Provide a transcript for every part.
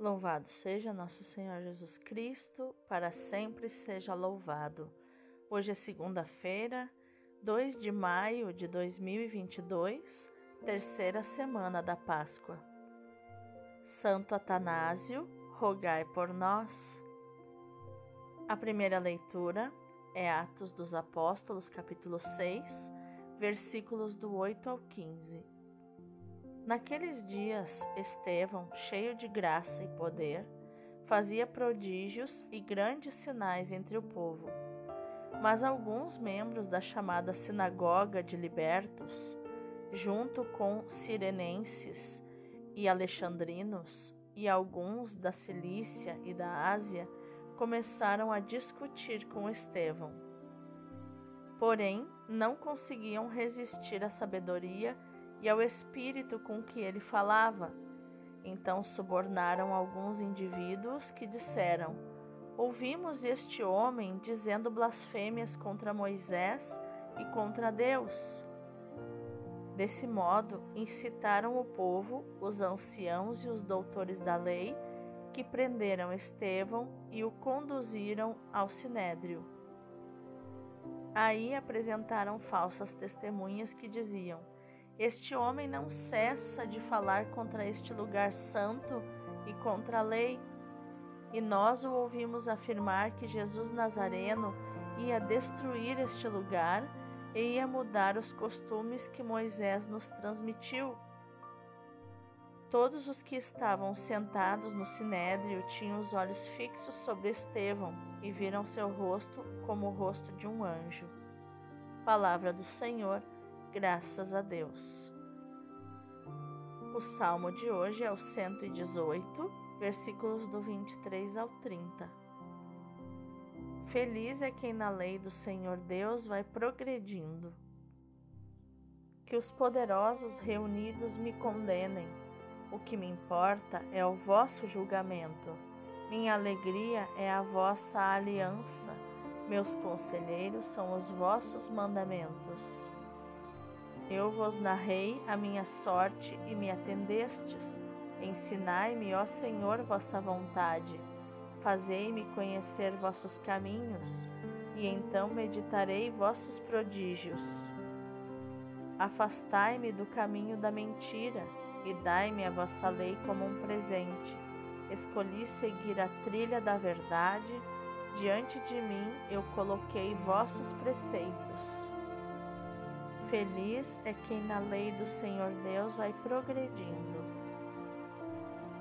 Louvado seja nosso Senhor Jesus Cristo, para sempre seja louvado. Hoje é segunda-feira, 2 de maio de 2022, terceira semana da Páscoa. Santo Atanásio, rogai por nós. A primeira leitura é Atos dos Apóstolos, capítulo 6, versículos do 8 ao 15. Naqueles dias, Estevão, cheio de graça e poder, fazia prodígios e grandes sinais entre o povo. Mas alguns membros da chamada Sinagoga de Libertos, junto com sirenenses e alexandrinos e alguns da Cilícia e da Ásia, começaram a discutir com Estevão. Porém, não conseguiam resistir à sabedoria e ao espírito com que ele falava. Então subornaram alguns indivíduos que disseram: Ouvimos este homem dizendo blasfêmias contra Moisés e contra Deus. Desse modo, incitaram o povo, os anciãos e os doutores da lei, que prenderam Estevão e o conduziram ao sinédrio. Aí apresentaram falsas testemunhas que diziam: este homem não cessa de falar contra este lugar santo e contra a lei. E nós o ouvimos afirmar que Jesus Nazareno ia destruir este lugar e ia mudar os costumes que Moisés nos transmitiu. Todos os que estavam sentados no sinédrio tinham os olhos fixos sobre Estevão e viram seu rosto como o rosto de um anjo. Palavra do Senhor Graças a Deus. O salmo de hoje é o 118, versículos do 23 ao 30. Feliz é quem na lei do Senhor Deus vai progredindo. Que os poderosos reunidos me condenem. O que me importa é o vosso julgamento. Minha alegria é a vossa aliança. Meus conselheiros são os vossos mandamentos. Eu vos narrei a minha sorte e me atendestes. Ensinai-me, ó Senhor, vossa vontade. Fazei-me conhecer vossos caminhos, e então meditarei vossos prodígios. Afastai-me do caminho da mentira e dai-me a vossa lei como um presente. Escolhi seguir a trilha da verdade, diante de mim eu coloquei vossos preceitos. Feliz é quem na lei do Senhor Deus vai progredindo.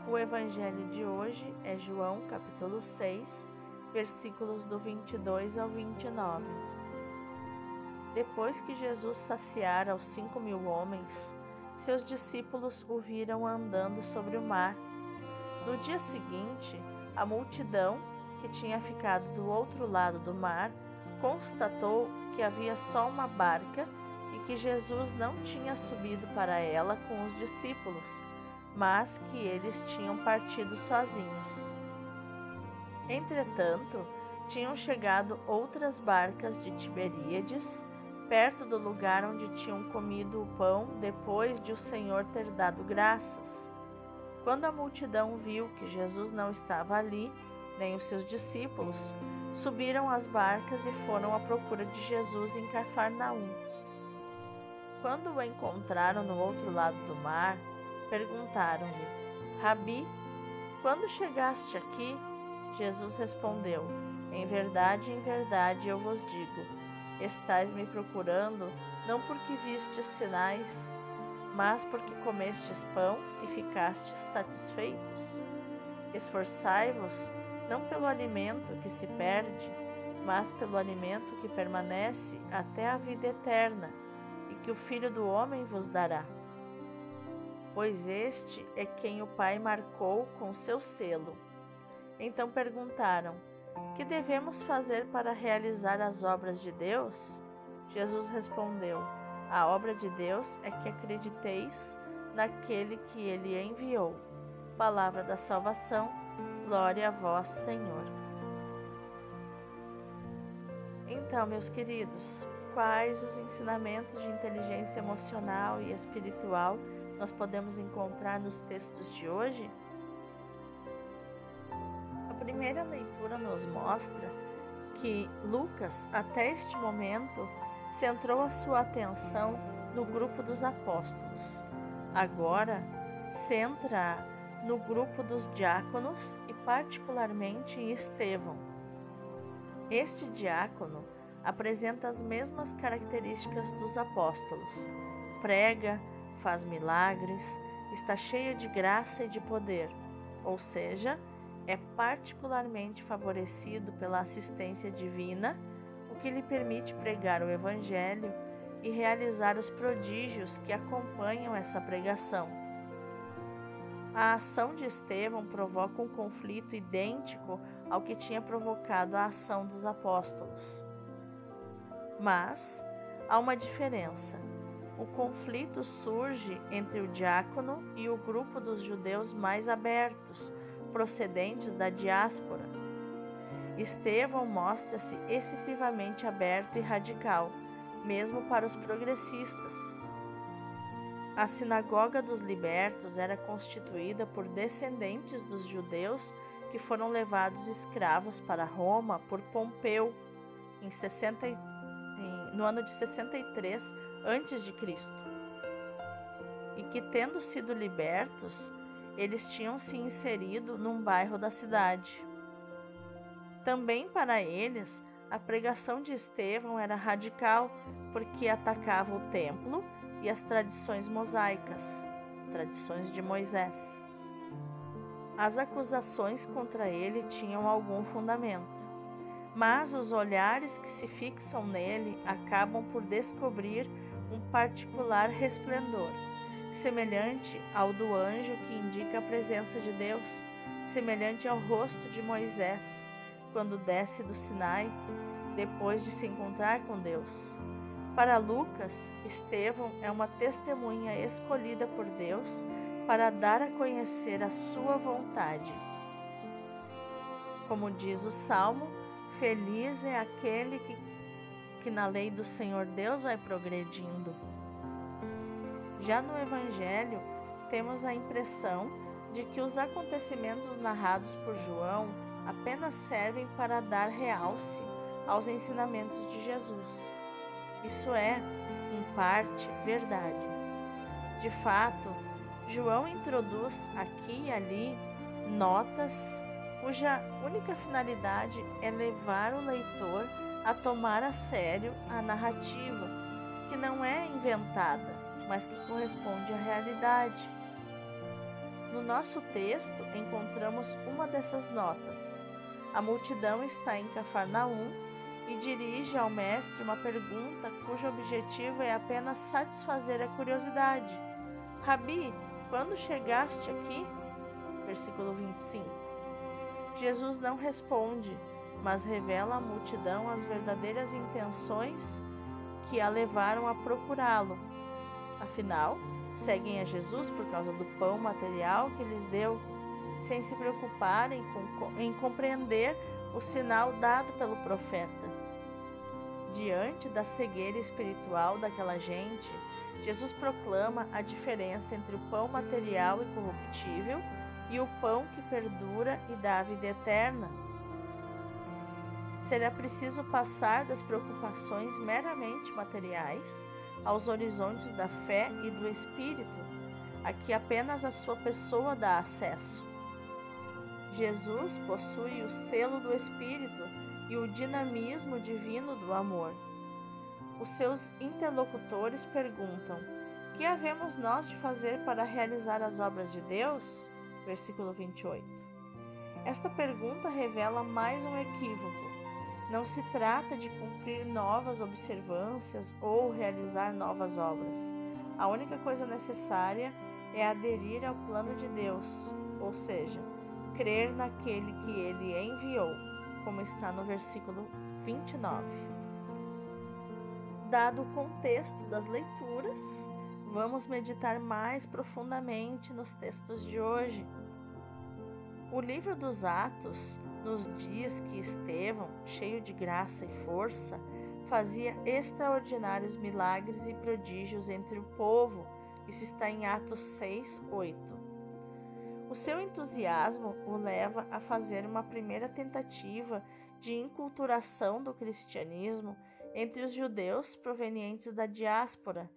O evangelho de hoje é João, capítulo 6, versículos do 22 ao 29. Depois que Jesus saciara os cinco mil homens, seus discípulos o viram andando sobre o mar. No dia seguinte, a multidão, que tinha ficado do outro lado do mar, constatou que havia só uma barca que Jesus não tinha subido para ela com os discípulos, mas que eles tinham partido sozinhos. Entretanto, tinham chegado outras barcas de Tiberíades, perto do lugar onde tinham comido o pão depois de o Senhor ter dado graças. Quando a multidão viu que Jesus não estava ali, nem os seus discípulos, subiram as barcas e foram à procura de Jesus em Cafarnaum. Quando o encontraram no outro lado do mar, perguntaram-lhe: Rabi, quando chegaste aqui? Jesus respondeu: Em verdade, em verdade eu vos digo: estais me procurando não porque vistes sinais, mas porque comestes pão e ficastes satisfeitos. Esforçai-vos não pelo alimento que se perde, mas pelo alimento que permanece até a vida eterna que o Filho do Homem vos dará. Pois este é quem o Pai marcou com seu selo. Então perguntaram: Que devemos fazer para realizar as obras de Deus? Jesus respondeu: A obra de Deus é que acrediteis naquele que ele enviou. Palavra da salvação, glória a vós, Senhor. Então, meus queridos, quais os ensinamentos de inteligência emocional e espiritual nós podemos encontrar nos textos de hoje? primeira leitura nos mostra que Lucas, até este momento, centrou a sua atenção no grupo dos apóstolos. Agora, centra no grupo dos diáconos e, particularmente, em Estevão. Este diácono apresenta as mesmas características dos apóstolos: prega, faz milagres, está cheio de graça e de poder, ou seja, é particularmente favorecido pela assistência divina, o que lhe permite pregar o Evangelho e realizar os prodígios que acompanham essa pregação. A ação de Estevão provoca um conflito idêntico ao que tinha provocado a ação dos apóstolos. Mas há uma diferença. O conflito surge entre o diácono e o grupo dos judeus mais abertos, procedentes da diáspora. Estevão mostra-se excessivamente aberto e radical, mesmo para os progressistas. A sinagoga dos libertos era constituída por descendentes dos judeus que foram levados escravos para Roma por Pompeu em 60, em, no ano de 63 a.C. E que, tendo sido libertos, eles tinham se inserido num bairro da cidade. Também para eles, a pregação de Estevão era radical porque atacava o templo e as tradições mosaicas, tradições de Moisés. As acusações contra ele tinham algum fundamento, mas os olhares que se fixam nele acabam por descobrir um particular resplendor semelhante ao do anjo que indica a presença de Deus, semelhante ao rosto de Moisés, quando desce do Sinai, depois de se encontrar com Deus. Para Lucas, Estevão é uma testemunha escolhida por Deus para dar a conhecer a sua vontade. Como diz o Salmo, feliz é aquele que, que na lei do Senhor Deus vai progredindo. Já no Evangelho, temos a impressão de que os acontecimentos narrados por João apenas servem para dar realce aos ensinamentos de Jesus. Isso é, em parte, verdade. De fato, João introduz aqui e ali notas cuja única finalidade é levar o leitor a tomar a sério a narrativa, que não é inventada, mas que corresponde à realidade. No nosso texto encontramos uma dessas notas. A multidão está em Cafarnaum e dirige ao mestre uma pergunta cujo objetivo é apenas satisfazer a curiosidade. Rabi, quando chegaste aqui? Versículo 25. Jesus não responde, mas revela à multidão as verdadeiras intenções que a levaram a procurá-lo Afinal, seguem a Jesus por causa do pão material que lhes deu, sem se preocuparem com, em compreender o sinal dado pelo profeta. Diante da cegueira espiritual daquela gente, Jesus proclama a diferença entre o pão material e corruptível e o pão que perdura e dá a vida eterna. Será preciso passar das preocupações meramente materiais aos horizontes da fé e do espírito, a que apenas a sua pessoa dá acesso. Jesus possui o selo do espírito e o dinamismo divino do amor. Os seus interlocutores perguntam: Que havemos nós de fazer para realizar as obras de Deus? Versículo 28. Esta pergunta revela mais um equívoco não se trata de cumprir novas observâncias ou realizar novas obras. A única coisa necessária é aderir ao plano de Deus, ou seja, crer naquele que ele enviou, como está no versículo 29. Dado o contexto das leituras, vamos meditar mais profundamente nos textos de hoje. O livro dos Atos nos dias que Estevão, cheio de graça e força, fazia extraordinários milagres e prodígios entre o povo. Isso está em Atos 6, 8. O seu entusiasmo o leva a fazer uma primeira tentativa de inculturação do cristianismo entre os judeus provenientes da diáspora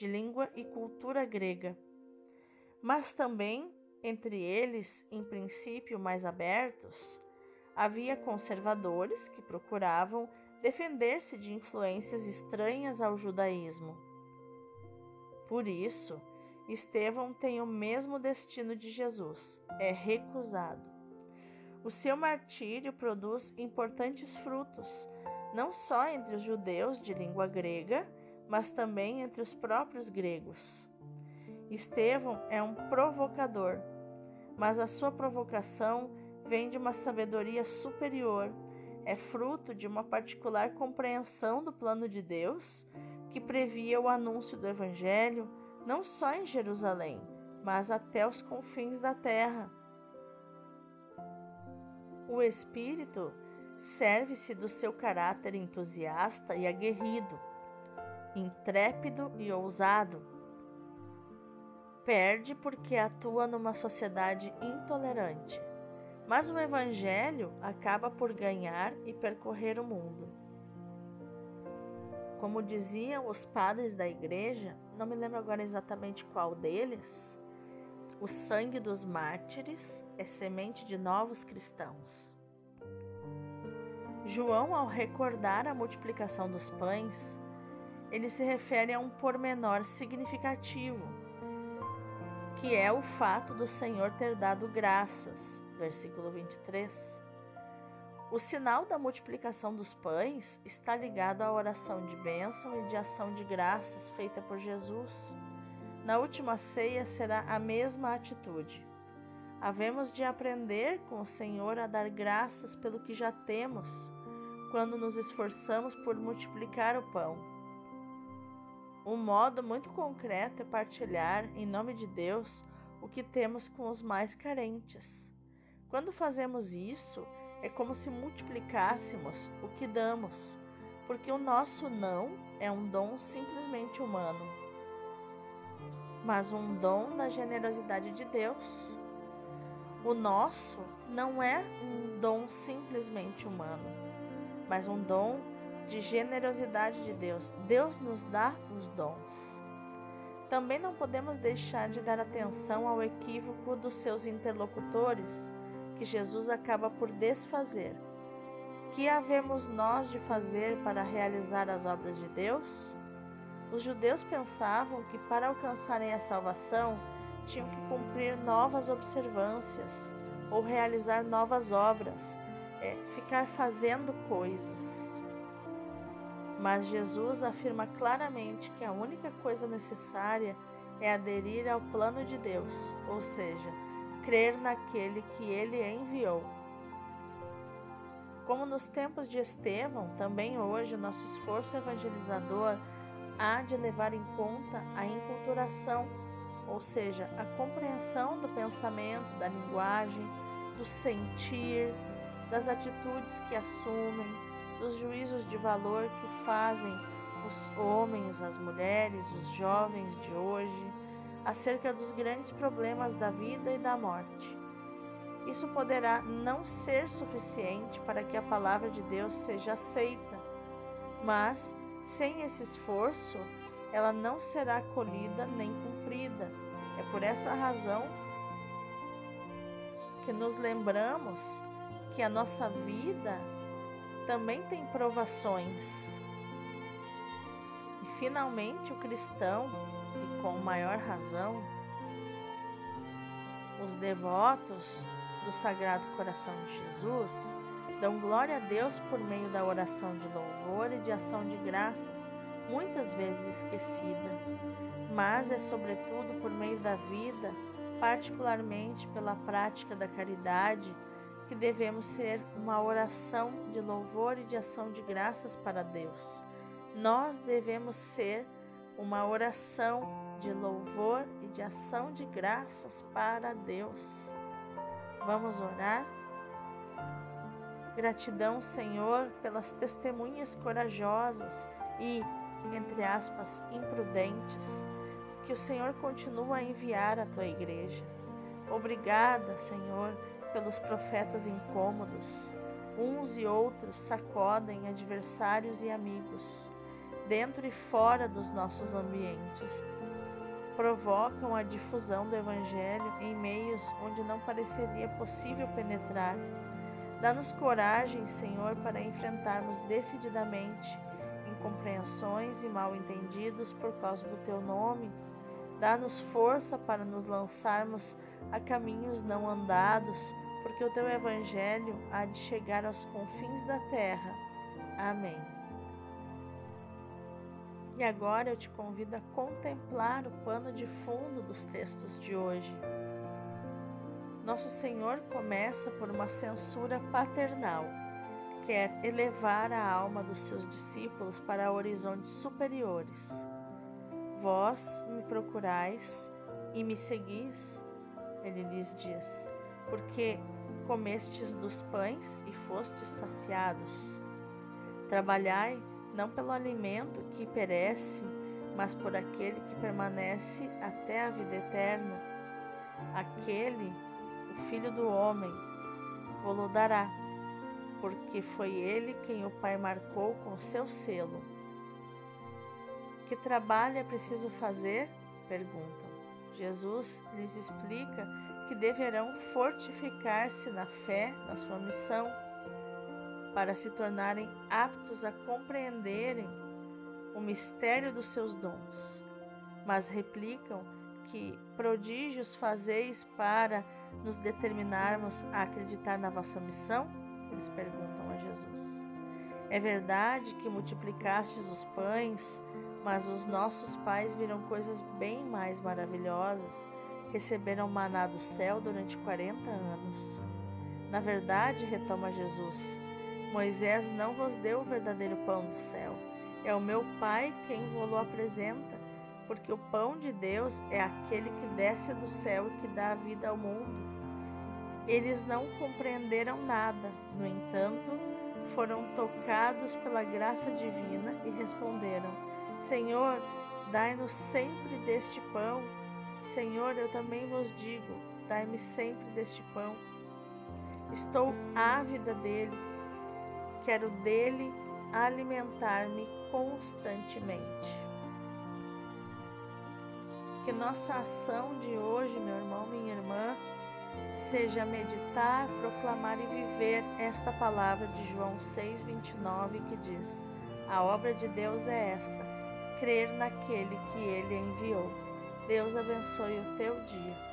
de língua e cultura grega, mas também entre eles, em princípio mais abertos, havia conservadores que procuravam defender-se de influências estranhas ao judaísmo. Por isso, Estevão tem o mesmo destino de Jesus, é recusado. O seu martírio produz importantes frutos, não só entre os judeus de língua grega, mas também entre os próprios gregos. Estevão é um provocador, mas a sua provocação vem de uma sabedoria superior, é fruto de uma particular compreensão do plano de Deus que previa o anúncio do Evangelho não só em Jerusalém, mas até os confins da terra. O Espírito serve-se do seu caráter entusiasta e aguerrido, intrépido e ousado. Perde porque atua numa sociedade intolerante, mas o Evangelho acaba por ganhar e percorrer o mundo. Como diziam os padres da igreja, não me lembro agora exatamente qual deles, o sangue dos mártires é semente de novos cristãos. João, ao recordar a multiplicação dos pães, ele se refere a um pormenor significativo, que é o fato do Senhor ter dado graças. Versículo 23. O sinal da multiplicação dos pães está ligado à oração de bênção e de ação de graças feita por Jesus. Na última ceia será a mesma atitude. Havemos de aprender com o Senhor a dar graças pelo que já temos quando nos esforçamos por multiplicar o pão. Um modo muito concreto é partilhar, em nome de Deus, o que temos com os mais carentes. Quando fazemos isso, é como se multiplicássemos o que damos, porque o nosso não é um dom simplesmente humano, mas um dom da generosidade de Deus. O nosso não é um dom simplesmente humano mas um dom de generosidade de Deus. Deus nos dá os dons. Também não podemos deixar de dar atenção ao equívoco dos seus interlocutores, que Jesus acaba por desfazer. Que havemos nós de fazer para realizar as obras de Deus? Os judeus pensavam que para alcançarem a salvação tinham que cumprir novas observâncias ou realizar novas obras é ficar fazendo coisas. Mas Jesus afirma claramente que a única coisa necessária é aderir ao plano de Deus, ou seja, crer naquele que ele enviou. Como nos tempos de Estevão, também hoje nosso esforço evangelizador há de levar em conta a inculturação, ou seja, a compreensão do pensamento, da linguagem, do sentir, das atitudes que assumem, dos juízos de valor que fazem os homens, as mulheres, os jovens de hoje, acerca dos grandes problemas da vida e da morte. Isso poderá não ser suficiente para que a palavra de Deus seja aceita, mas sem esse esforço, ela não será acolhida nem cumprida. É por essa razão que nos lembramos que a nossa vida também tem provações. E finalmente o cristão, e com maior razão, os devotos do Sagrado Coração de Jesus dão glória a Deus por meio da oração de louvor e de ação de graças, muitas vezes esquecida, mas é sobretudo por meio da vida, particularmente pela prática da caridade que devemos ser uma oração de louvor e de ação de graças para Deus. Nós devemos ser uma oração de louvor e de ação de graças para Deus. Vamos orar? Gratidão, Senhor, pelas testemunhas corajosas e, entre aspas, imprudentes que o Senhor continua a enviar à tua igreja. Obrigada, Senhor, pelos profetas incômodos. Uns e outros sacodem adversários e amigos, dentro e fora dos nossos ambientes. Provocam a difusão do Evangelho em meios onde não pareceria possível penetrar. Dá-nos coragem, Senhor, para enfrentarmos decididamente incompreensões e mal-entendidos por causa do Teu nome. Dá-nos força para nos lançarmos a caminhos não andados, porque o teu evangelho há de chegar aos confins da terra. Amém. E agora eu te convido a contemplar o pano de fundo dos textos de hoje. Nosso Senhor começa por uma censura paternal. Quer elevar a alma dos seus discípulos para horizontes superiores. Vós me procurais e me seguis, ele lhes diz, porque comestes dos pães e fostes saciados. Trabalhai não pelo alimento que perece, mas por aquele que permanece até a vida eterna. Aquele, o Filho do Homem, vou-lo dará, porque foi ele quem o Pai marcou com seu selo. Que trabalho é preciso fazer? perguntam. Jesus lhes explica que deverão fortificar-se na fé, na sua missão, para se tornarem aptos a compreenderem o mistério dos seus dons. Mas replicam que prodígios fazeis para nos determinarmos a acreditar na vossa missão? Eles perguntam a Jesus. É verdade que multiplicastes os pães mas os nossos pais viram coisas bem mais maravilhosas. Receberam maná do céu durante 40 anos. Na verdade, retoma Jesus, Moisés não vos deu o verdadeiro pão do céu. É o meu Pai quem vos apresenta, porque o pão de Deus é aquele que desce do céu e que dá a vida ao mundo. Eles não compreenderam nada, no entanto, foram tocados pela graça divina e responderam: Senhor, dai-nos sempre deste pão. Senhor, eu também vos digo: dai-me sempre deste pão. Estou ávida dele, quero dele alimentar-me constantemente. Que nossa ação de hoje, meu irmão, minha irmã, seja meditar, proclamar e viver esta palavra de João 6,29 que diz: A obra de Deus é esta crer naquele que ele enviou. Deus abençoe o teu dia.